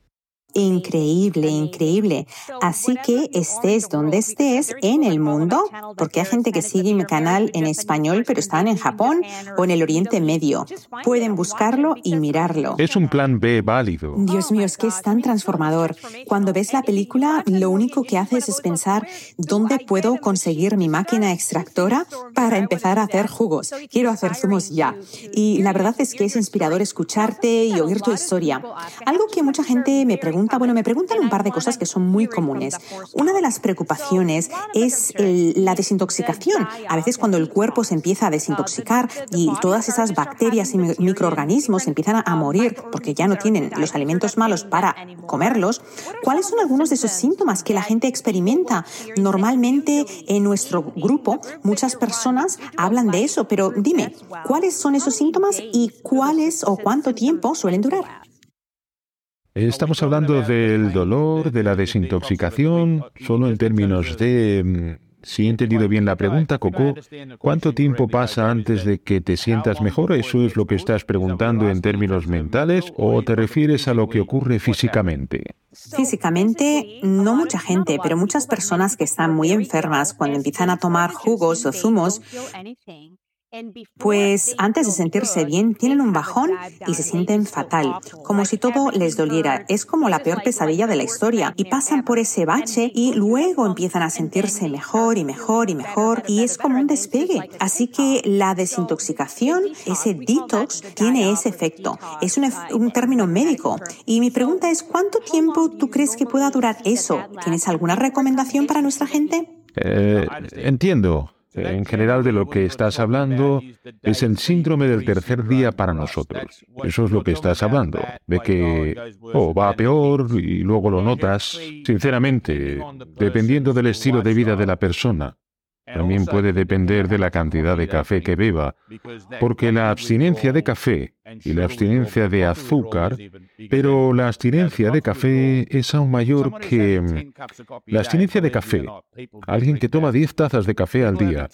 Increíble, increíble. Así que estés donde estés en el mundo, porque hay gente que sigue mi canal en español, pero están en Japón o en el Oriente Medio. Pueden buscarlo y mirarlo. Es un plan B válido. Dios mío, es que es tan transformador. Cuando ves la película, lo único que haces es pensar dónde puedo conseguir mi máquina extractora para empezar a hacer jugos. Quiero hacer zumos ya. Y la verdad es que es inspirador escucharte y oír tu historia. Algo que mucha gente me pregunta bueno, me preguntan un par de cosas que son muy comunes. Una de las preocupaciones es la desintoxicación. A veces cuando el cuerpo se empieza a desintoxicar y todas esas bacterias y microorganismos empiezan a morir porque ya no tienen los alimentos malos para comerlos, ¿cuáles son algunos de esos síntomas que la gente experimenta? Normalmente en nuestro grupo muchas personas hablan de eso, pero dime, ¿cuáles son esos síntomas y cuáles o cuánto tiempo suelen durar? Estamos hablando del dolor, de la desintoxicación, solo en términos de... Mm, si he entendido bien la pregunta, Coco, ¿cuánto tiempo pasa antes de que te sientas mejor? ¿Eso es lo que estás preguntando en términos mentales o te refieres a lo que ocurre físicamente? Físicamente, no mucha gente, pero muchas personas que están muy enfermas cuando empiezan a tomar jugos o zumos, pues antes de sentirse bien tienen un bajón y se sienten fatal, como si todo les doliera. Es como la peor pesadilla de la historia. Y pasan por ese bache y luego empiezan a sentirse mejor y mejor y mejor y es como un despegue. Así que la desintoxicación, ese detox, tiene ese efecto. Es un, un término médico. Y mi pregunta es, ¿cuánto tiempo tú crees que pueda durar eso? ¿Tienes alguna recomendación para nuestra gente? Eh, entiendo. En general de lo que estás hablando es el síndrome del tercer día para nosotros. Eso es lo que estás hablando, de que oh, va a peor y luego lo notas. Sinceramente, dependiendo del estilo de vida de la persona, también puede depender de la cantidad de café que beba, porque la abstinencia de café y la abstinencia de azúcar, pero la abstinencia de café es aún mayor que mm, la abstinencia de café. Alguien que toma 10 tazas de café al día,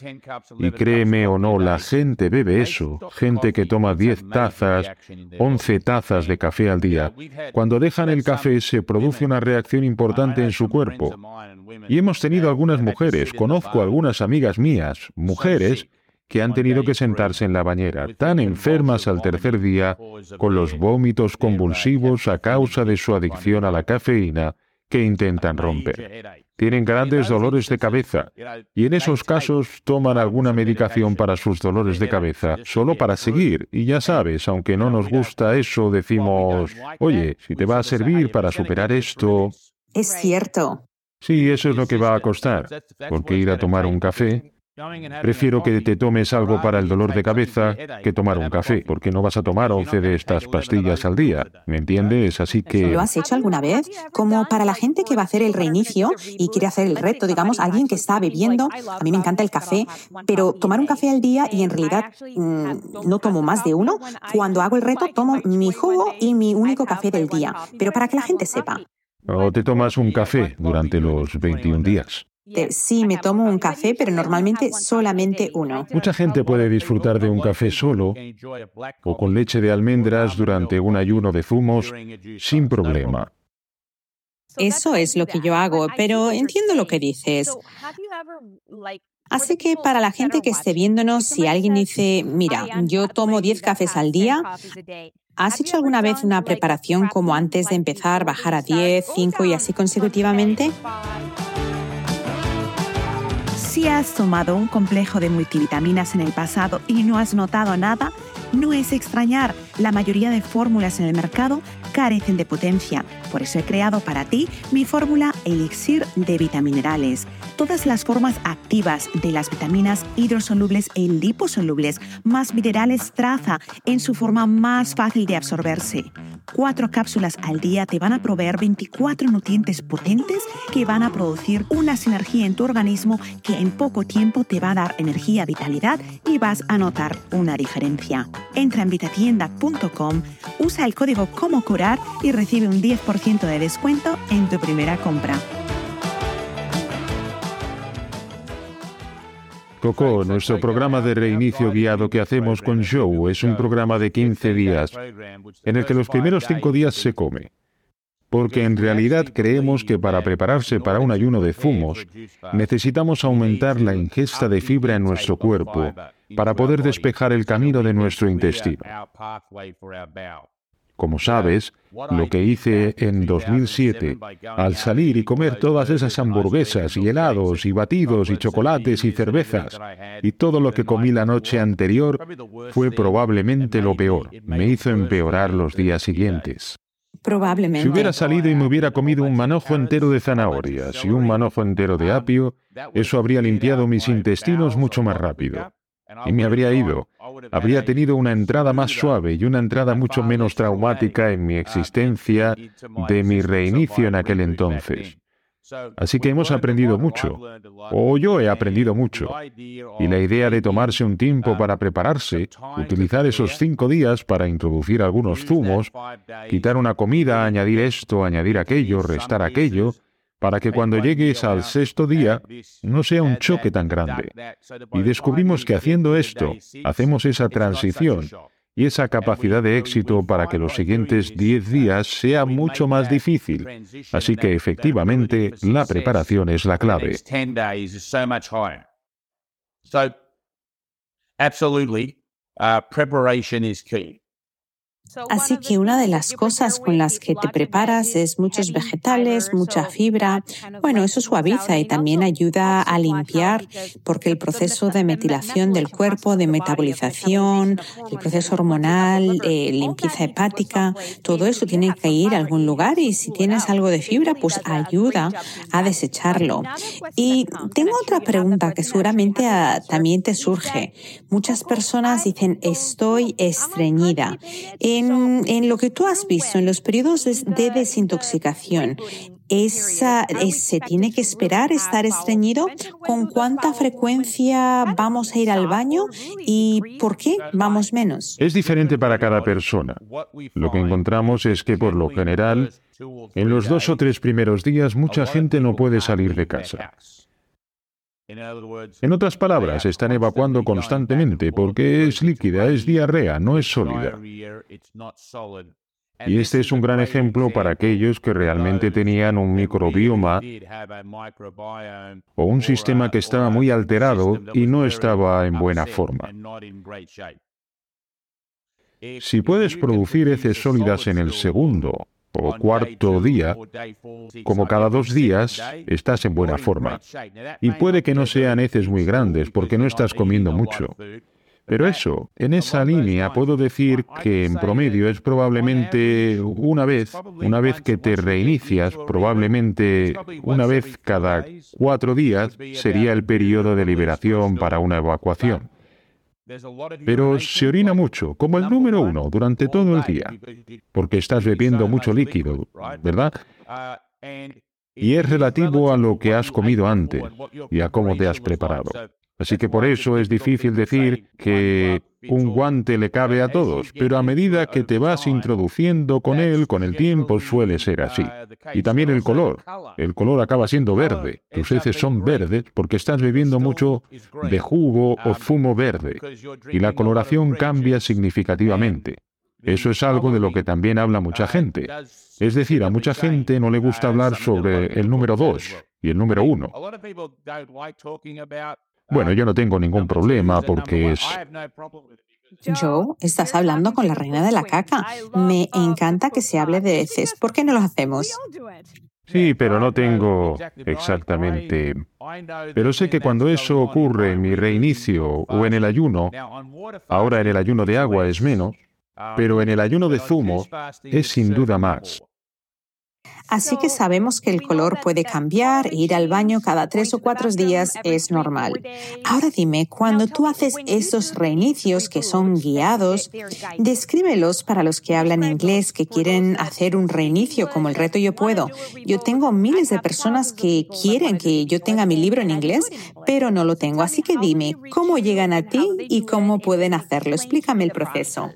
y créeme o no, la gente bebe eso, gente que toma 10 tazas, 11 tazas de café al día, cuando dejan el café se produce una reacción importante en su cuerpo. Y hemos tenido algunas mujeres, conozco algunas amigas mías, mujeres, que han tenido que sentarse en la bañera, tan enfermas al tercer día, con los vómitos convulsivos a causa de su adicción a la cafeína, que intentan romper. Tienen grandes dolores de cabeza y en esos casos toman alguna medicación para sus dolores de cabeza, solo para seguir. Y ya sabes, aunque no nos gusta eso, decimos, oye, si te va a servir para superar esto... Es cierto. Sí, eso es lo que va a costar, porque ir a tomar un café Prefiero que te tomes algo para el dolor de cabeza que tomar un café, porque no vas a tomar 11 de estas pastillas al día. ¿Me entiendes? Así que... ¿Lo has hecho alguna vez? Como para la gente que va a hacer el reinicio y quiere hacer el reto, digamos, alguien que está bebiendo, a mí me encanta el café, pero tomar un café al día y en realidad mm, no tomo más de uno, cuando hago el reto tomo mi jugo y mi único café del día. Pero para que la gente sepa. O te tomas un café durante los 21 días. Sí, me tomo un café, pero normalmente solamente uno. Mucha gente puede disfrutar de un café solo o con leche de almendras durante un ayuno de zumos sin problema. Eso es lo que yo hago, pero entiendo lo que dices. Así que para la gente que esté viéndonos, si alguien dice, mira, yo tomo 10 cafés al día, ¿has hecho alguna vez una preparación como antes de empezar, bajar a 10, 5 y así consecutivamente? Si has tomado un complejo de multivitaminas en el pasado y no has notado nada, no es extrañar, la mayoría de fórmulas en el mercado carecen de potencia. Por eso he creado para ti mi fórmula Elixir de Vitaminerales. Todas las formas activas de las vitaminas hidrosolubles e liposolubles más minerales traza en su forma más fácil de absorberse. Cuatro cápsulas al día te van a proveer 24 nutrientes potentes que van a producir una sinergia en tu organismo que en poco tiempo te va a dar energía, vitalidad y vas a notar una diferencia. Entra en vitatienda.com, usa el código como y recibe un 10% de descuento en tu primera compra. Coco, nuestro programa de reinicio guiado que hacemos con Joe es un programa de 15 días en el que los primeros cinco días se come. Porque en realidad creemos que para prepararse para un ayuno de zumos necesitamos aumentar la ingesta de fibra en nuestro cuerpo para poder despejar el camino de nuestro intestino. Como sabes, lo que hice en 2007, al salir y comer todas esas hamburguesas y helados y batidos y chocolates y cervezas y todo lo que comí la noche anterior, fue probablemente lo peor. Me hizo empeorar los días siguientes. Probablemente. Si hubiera salido y me hubiera comido un manojo entero de zanahorias y un manojo entero de apio, eso habría limpiado mis intestinos mucho más rápido y me habría ido. Habría tenido una entrada más suave y una entrada mucho menos traumática en mi existencia de mi reinicio en aquel entonces. Así que hemos aprendido mucho, o yo he aprendido mucho. Y la idea de tomarse un tiempo para prepararse, utilizar esos cinco días para introducir algunos zumos, quitar una comida, añadir esto, añadir aquello, restar aquello, para que cuando llegues al sexto día no sea un choque tan grande. Y descubrimos que haciendo esto, hacemos esa transición y esa capacidad de éxito para que los siguientes diez días sea mucho más difícil. Así que efectivamente la preparación es la clave. Absolutely, uh, preparation is key. Así que una de las cosas con las que te preparas es muchos vegetales, mucha fibra. Bueno, eso suaviza y también ayuda a limpiar porque el proceso de metilación del cuerpo, de metabolización, el proceso hormonal, eh, limpieza hepática, todo eso tiene que ir a algún lugar y si tienes algo de fibra, pues ayuda a desecharlo. Y tengo otra pregunta que seguramente también te surge. Muchas personas dicen estoy estreñida. En, lo que tú has visto en los periodos de desintoxicación, esa, ¿se tiene que esperar estar estreñido? ¿Con cuánta frecuencia vamos a ir al baño y por qué vamos menos? Es diferente para cada persona. Lo que encontramos es que por lo general, en los dos o tres primeros días mucha gente no puede salir de casa. En otras palabras, están evacuando constantemente porque es líquida, es diarrea, no es sólida. Y este es un gran ejemplo para aquellos que realmente tenían un microbioma o un sistema que estaba muy alterado y no estaba en buena forma. Si puedes producir heces sólidas en el segundo o cuarto día, como cada dos días, estás en buena forma. Y puede que no sean heces muy grandes porque no estás comiendo mucho. Pero eso, en esa línea puedo decir que en promedio es probablemente una vez, una vez que te reinicias, probablemente una vez cada cuatro días sería el periodo de liberación para una evacuación. Pero se orina mucho, como el número uno, durante todo el día, porque estás bebiendo mucho líquido, ¿verdad? Y es relativo a lo que has comido antes y a cómo te has preparado. Así que por eso es difícil decir que un guante le cabe a todos, pero a medida que te vas introduciendo con él, con el tiempo suele ser así. Y también el color. El color acaba siendo verde. Tus heces son verdes porque estás bebiendo mucho de jugo o zumo verde. Y la coloración cambia significativamente. Eso es algo de lo que también habla mucha gente. Es decir, a mucha gente no le gusta hablar sobre el número 2 y el número 1. Bueno, yo no tengo ningún problema porque es... Joe, estás hablando con la reina de la caca. Me encanta que se hable de heces. ¿Por qué no lo hacemos? Sí, pero no tengo exactamente... Pero sé que cuando eso ocurre en mi reinicio o en el ayuno, ahora en el ayuno de agua es menos, pero en el ayuno de zumo es sin duda más. Así que sabemos que el color puede cambiar e ir al baño cada tres o cuatro días es normal. Ahora dime, cuando tú haces esos reinicios que son guiados, descríbelos para los que hablan inglés, que quieren hacer un reinicio como el reto Yo Puedo. Yo tengo miles de personas que quieren que yo tenga mi libro en inglés, pero no lo tengo. Así que dime, ¿cómo llegan a ti y cómo pueden hacerlo? Explícame el proceso.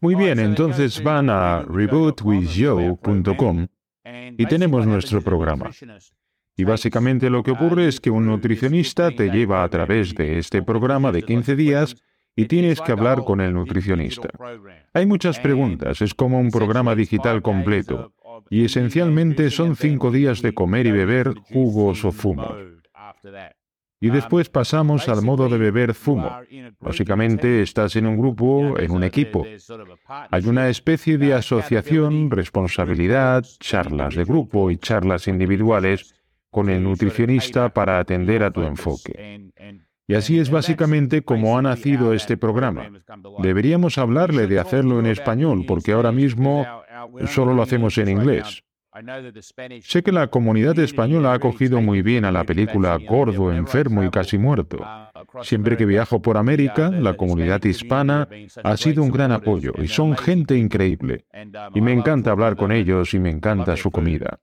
Muy bien, entonces van a rebootwithjoe.com y tenemos nuestro programa. Y básicamente lo que ocurre es que un nutricionista te lleva a través de este programa de 15 días y tienes que hablar con el nutricionista. Hay muchas preguntas, es como un programa digital completo, y esencialmente son cinco días de comer y beber jugos o zumos. Y después pasamos al modo de beber zumo. Básicamente estás en un grupo, en un equipo. Hay una especie de asociación, responsabilidad, charlas de grupo y charlas individuales con el nutricionista para atender a tu enfoque. Y así es básicamente como ha nacido este programa. Deberíamos hablarle de hacerlo en español, porque ahora mismo solo lo hacemos en inglés. Sé que la comunidad española ha acogido muy bien a la película Gordo, enfermo y casi muerto. Siempre que viajo por América, la comunidad hispana ha sido un gran apoyo y son gente increíble. Y me encanta hablar con ellos y me encanta su comida.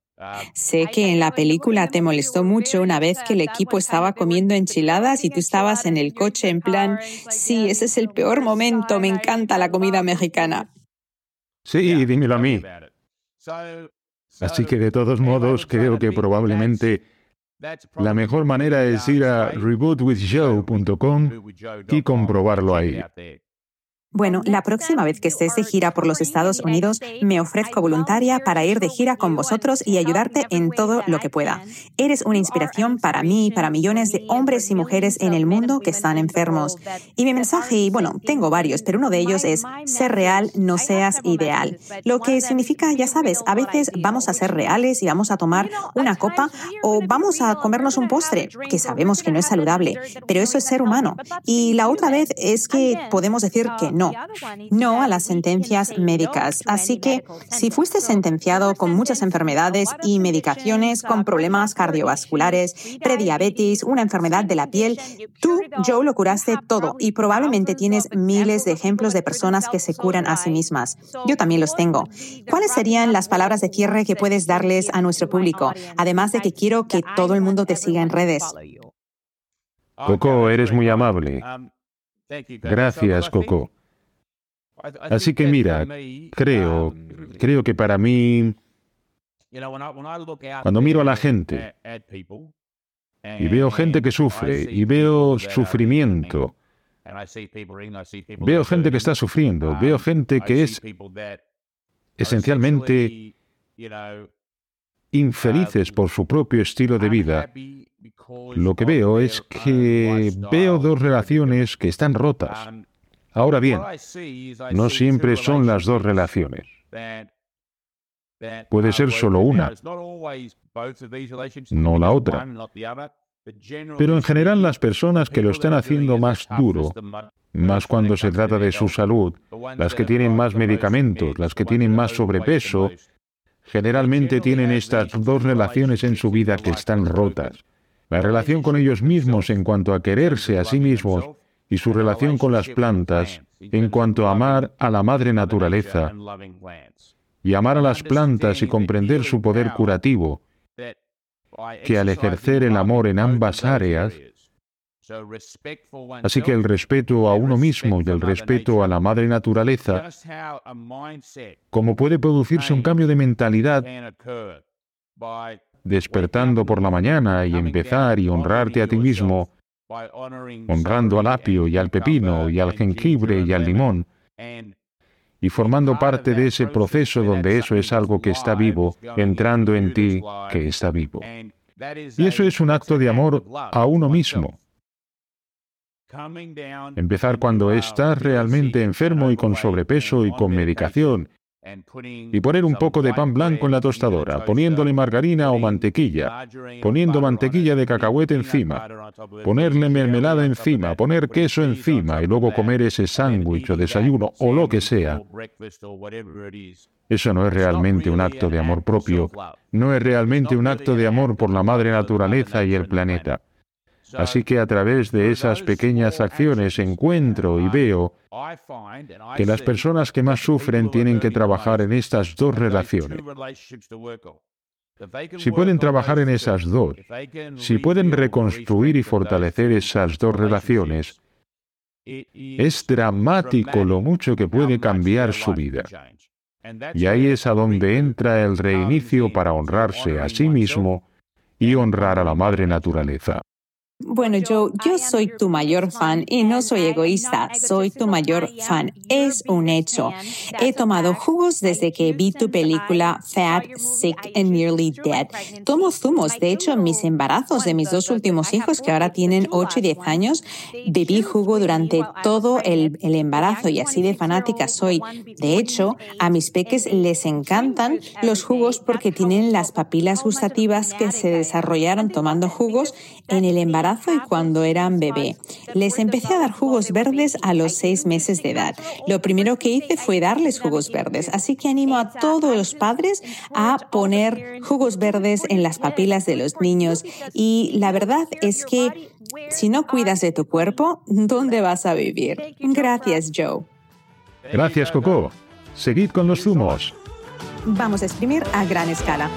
Sé que en la película te molestó mucho una vez que el equipo estaba comiendo enchiladas y tú estabas en el coche en plan, sí, ese es el peor momento, me encanta la comida mexicana. Sí, dímelo a mí. Así que de todos modos creo que probablemente la mejor manera es ir a rebootwithjoe.com y comprobarlo ahí. Bueno, la próxima vez que estés de gira por los Estados Unidos, me ofrezco voluntaria para ir de gira con vosotros y ayudarte en todo lo que pueda. Eres una inspiración para mí y para millones de hombres y mujeres en el mundo que están enfermos. Y mi mensaje, y bueno, tengo varios, pero uno de ellos es, ser real, no seas ideal. Lo que significa, ya sabes, a veces vamos a ser reales y vamos a tomar una copa o vamos a comernos un postre, que sabemos que no es saludable, pero eso es ser humano. Y la otra vez es que podemos decir que no no, no a las sentencias médicas. Así que si fuiste sentenciado con muchas enfermedades y medicaciones, con problemas cardiovasculares, prediabetes, una enfermedad de la piel, tú, Joe, lo curaste todo y probablemente tienes miles de ejemplos de personas que se curan a sí mismas. Yo también los tengo. ¿Cuáles serían las palabras de cierre que puedes darles a nuestro público? Además de que quiero que todo el mundo te siga en redes. Coco, eres muy amable. Gracias, Coco. Así que mira, creo, creo que para mí, cuando miro a la gente y veo gente que sufre y veo sufrimiento, veo gente que está sufriendo, veo gente que es esencialmente infelices por su propio estilo de vida, lo que veo es que veo dos relaciones que están rotas. Ahora bien, no siempre son las dos relaciones. Puede ser solo una, no la otra. Pero en general las personas que lo están haciendo más duro, más cuando se trata de su salud, las que tienen más medicamentos, las que tienen más sobrepeso, generalmente tienen estas dos relaciones en su vida que están rotas. La relación con ellos mismos en cuanto a quererse a sí mismos y su relación con las plantas en cuanto a amar a la madre naturaleza y amar a las plantas y comprender su poder curativo, que al ejercer el amor en ambas áreas, así que el respeto a uno mismo y el respeto a la madre naturaleza, como puede producirse un cambio de mentalidad despertando por la mañana y empezar y honrarte a ti mismo, honrando al apio y al pepino y al jengibre y al limón, y formando parte de ese proceso donde eso es algo que está vivo, entrando en ti que está vivo. Y eso es un acto de amor a uno mismo. Empezar cuando estás realmente enfermo y con sobrepeso y con medicación y poner un poco de pan blanco en la tostadora, poniéndole margarina o mantequilla, poniendo mantequilla de cacahuete encima, ponerle mermelada encima, poner queso encima y luego comer ese sándwich o desayuno o lo que sea. Eso no es realmente un acto de amor propio, no es realmente un acto de amor por la madre naturaleza y el planeta. Así que a través de esas pequeñas acciones encuentro y veo que las personas que más sufren tienen que trabajar en estas dos relaciones. Si pueden trabajar en esas dos, si pueden reconstruir y fortalecer esas dos relaciones, es dramático lo mucho que puede cambiar su vida. Y ahí es a donde entra el reinicio para honrarse a sí mismo y honrar a la madre naturaleza. Bueno, Joe, yo soy tu mayor fan y no soy egoísta, soy tu mayor fan. Es un hecho. He tomado jugos desde que vi tu película Fat, Sick and Nearly Dead. Tomo zumos. De hecho, en mis embarazos de mis dos últimos hijos, que ahora tienen 8 y 10 años, bebí jugo durante todo el, el embarazo y así de fanática soy. De hecho, a mis peques les encantan los jugos porque tienen las papilas gustativas que se desarrollaron tomando jugos en el embarazo y cuando eran bebé. Les empecé a dar jugos verdes a los seis meses de edad. Lo primero que hice fue darles jugos verdes, así que animo a todos los padres a poner jugos verdes en las papilas de los niños. Y la verdad es que si no cuidas de tu cuerpo, ¿dónde vas a vivir? Gracias, Joe. Gracias, Coco. Seguid con los zumos. Vamos a exprimir a gran escala.